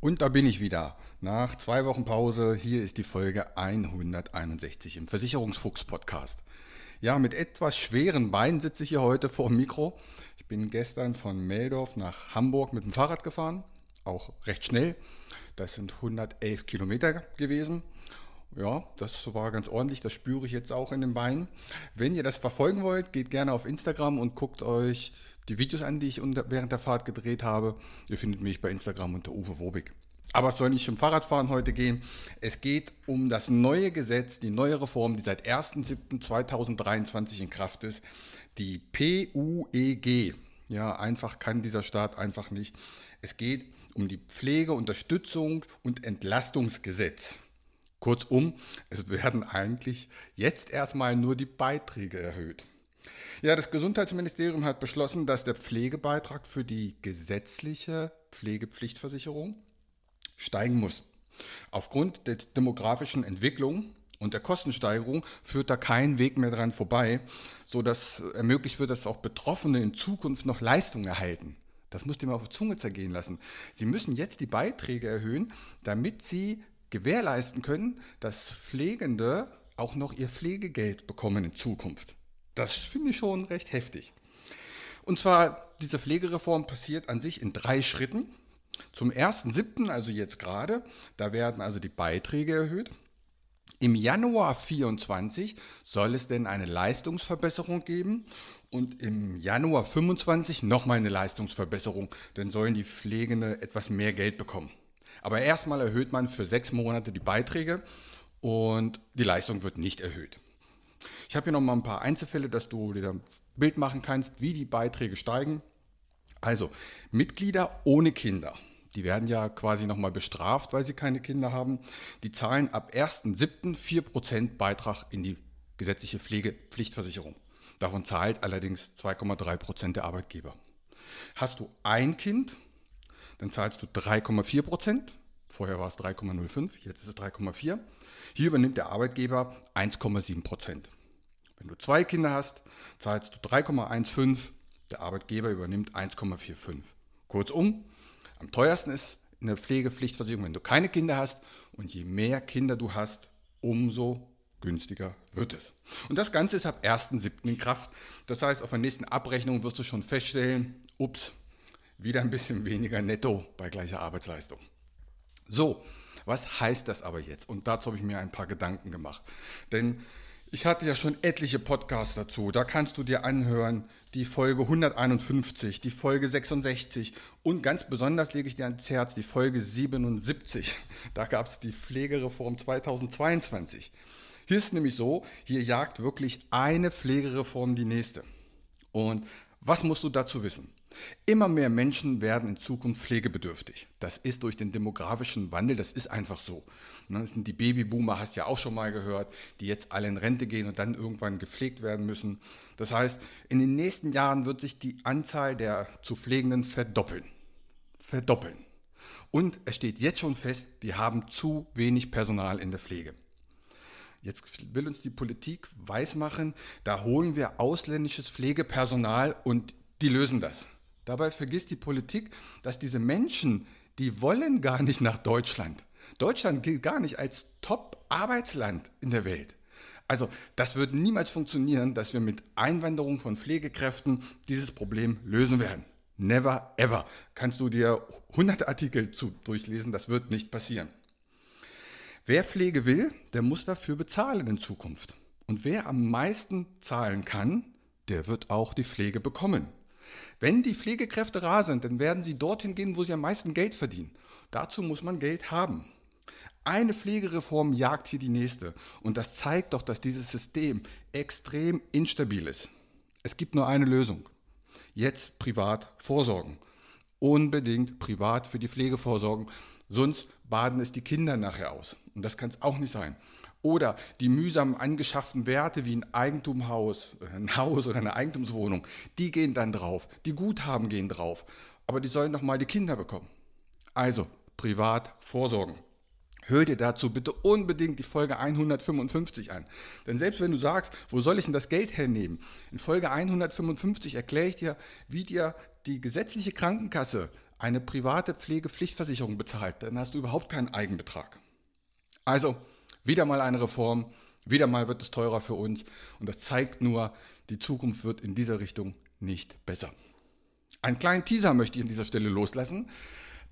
Und da bin ich wieder. Nach zwei Wochen Pause, hier ist die Folge 161 im Versicherungsfuchs-Podcast. Ja, mit etwas schweren Beinen sitze ich hier heute vor dem Mikro. Ich bin gestern von Meldorf nach Hamburg mit dem Fahrrad gefahren, auch recht schnell. Das sind 111 Kilometer gewesen. Ja, das war ganz ordentlich, das spüre ich jetzt auch in den Beinen. Wenn ihr das verfolgen wollt, geht gerne auf Instagram und guckt euch die Videos an, die ich während der Fahrt gedreht habe. Ihr findet mich bei Instagram unter Uwe Wobig. Aber es soll nicht um Fahrradfahren heute gehen. Es geht um das neue Gesetz, die neue Reform, die seit 1.7.2023 in Kraft ist, die PUEG. Ja, einfach kann dieser Staat einfach nicht. Es geht um die Pflege, Unterstützung und Entlastungsgesetz. Kurzum, es werden eigentlich jetzt erstmal nur die Beiträge erhöht. Ja, das Gesundheitsministerium hat beschlossen, dass der Pflegebeitrag für die gesetzliche Pflegepflichtversicherung steigen muss. Aufgrund der demografischen Entwicklung und der Kostensteigerung führt da kein Weg mehr dran vorbei, sodass ermöglicht wird, dass auch Betroffene in Zukunft noch Leistungen erhalten. Das musst ihr mal auf die Zunge zergehen lassen. Sie müssen jetzt die Beiträge erhöhen, damit sie gewährleisten können, dass Pflegende auch noch ihr Pflegegeld bekommen in Zukunft. Das finde ich schon recht heftig. Und zwar, diese Pflegereform passiert an sich in drei Schritten. Zum 1.7., also jetzt gerade, da werden also die Beiträge erhöht. Im Januar 24 soll es denn eine Leistungsverbesserung geben und im Januar 25 nochmal eine Leistungsverbesserung, dann sollen die Pflegende etwas mehr Geld bekommen. Aber erstmal erhöht man für sechs Monate die Beiträge und die Leistung wird nicht erhöht. Ich habe hier noch mal ein paar Einzelfälle, dass du dir ein Bild machen kannst, wie die Beiträge steigen. Also Mitglieder ohne Kinder, die werden ja quasi nochmal bestraft, weil sie keine Kinder haben. Die zahlen ab 1.7. 4% Beitrag in die gesetzliche Pflegepflichtversicherung. Davon zahlt allerdings 2,3% der Arbeitgeber. Hast du ein Kind, dann zahlst du 3,4 Prozent. Vorher war es 3,05, jetzt ist es 3,4. Hier übernimmt der Arbeitgeber 1,7 Prozent. Wenn du zwei Kinder hast, zahlst du 3,15, der Arbeitgeber übernimmt 1,45. Kurzum, am teuersten ist in der Pflegepflichtversicherung, wenn du keine Kinder hast und je mehr Kinder du hast, umso günstiger wird es. Und das Ganze ist ab 1.7. in Kraft. Das heißt, auf der nächsten Abrechnung wirst du schon feststellen, ups, wieder ein bisschen weniger netto bei gleicher Arbeitsleistung. So, was heißt das aber jetzt? Und dazu habe ich mir ein paar Gedanken gemacht. Denn ich hatte ja schon etliche Podcasts dazu. Da kannst du dir anhören, die Folge 151, die Folge 66 und ganz besonders lege ich dir ans Herz, die Folge 77. Da gab es die Pflegereform 2022. Hier ist nämlich so, hier jagt wirklich eine Pflegereform die nächste. Und was musst du dazu wissen? Immer mehr Menschen werden in Zukunft pflegebedürftig. Das ist durch den demografischen Wandel, das ist einfach so. Ne, das sind die Babyboomer, hast du ja auch schon mal gehört, die jetzt alle in Rente gehen und dann irgendwann gepflegt werden müssen. Das heißt, in den nächsten Jahren wird sich die Anzahl der zu Pflegenden verdoppeln. Verdoppeln. Und es steht jetzt schon fest, wir haben zu wenig Personal in der Pflege. Jetzt will uns die Politik weismachen, da holen wir ausländisches Pflegepersonal und die lösen das. Dabei vergisst die Politik, dass diese Menschen, die wollen gar nicht nach Deutschland. Deutschland gilt gar nicht als Top-Arbeitsland in der Welt. Also das wird niemals funktionieren, dass wir mit Einwanderung von Pflegekräften dieses Problem lösen werden. Never ever. Kannst du dir hunderte Artikel zu durchlesen, das wird nicht passieren. Wer Pflege will, der muss dafür bezahlen in Zukunft. Und wer am meisten zahlen kann, der wird auch die Pflege bekommen. Wenn die Pflegekräfte rar sind, dann werden sie dorthin gehen, wo sie am meisten Geld verdienen. Dazu muss man Geld haben. Eine Pflegereform jagt hier die nächste. Und das zeigt doch, dass dieses System extrem instabil ist. Es gibt nur eine Lösung. Jetzt privat vorsorgen. Unbedingt privat für die Pflege vorsorgen. Sonst baden es die Kinder nachher aus. Und das kann es auch nicht sein. Oder die mühsam angeschafften Werte wie ein Eigentumhaus, ein Haus oder eine Eigentumswohnung, die gehen dann drauf. Die Guthaben gehen drauf. Aber die sollen doch mal die Kinder bekommen. Also privat vorsorgen. Hör dir dazu bitte unbedingt die Folge 155 an. Denn selbst wenn du sagst, wo soll ich denn das Geld hernehmen? In Folge 155 erkläre ich dir, wie dir die gesetzliche Krankenkasse eine private Pflegepflichtversicherung bezahlt. Dann hast du überhaupt keinen Eigenbetrag. Also, wieder mal eine Reform, wieder mal wird es teurer für uns und das zeigt nur, die Zukunft wird in dieser Richtung nicht besser. Einen kleinen Teaser möchte ich an dieser Stelle loslassen.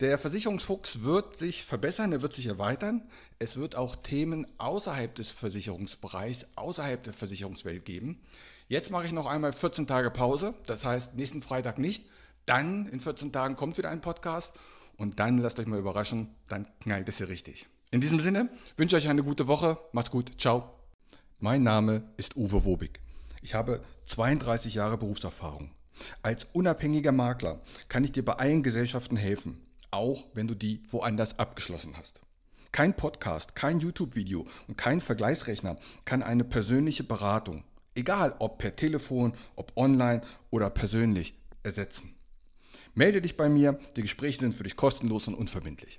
Der Versicherungsfuchs wird sich verbessern, er wird sich erweitern. Es wird auch Themen außerhalb des Versicherungsbereichs, außerhalb der Versicherungswelt geben. Jetzt mache ich noch einmal 14 Tage Pause, das heißt nächsten Freitag nicht. Dann in 14 Tagen kommt wieder ein Podcast und dann lasst euch mal überraschen, dann knallt es hier richtig. In diesem Sinne wünsche ich euch eine gute Woche. Macht's gut. Ciao. Mein Name ist Uwe Wobig. Ich habe 32 Jahre Berufserfahrung. Als unabhängiger Makler kann ich dir bei allen Gesellschaften helfen auch wenn du die woanders abgeschlossen hast. Kein Podcast, kein YouTube-Video und kein Vergleichsrechner kann eine persönliche Beratung, egal ob per Telefon, ob online oder persönlich, ersetzen. Melde dich bei mir, die Gespräche sind für dich kostenlos und unverbindlich.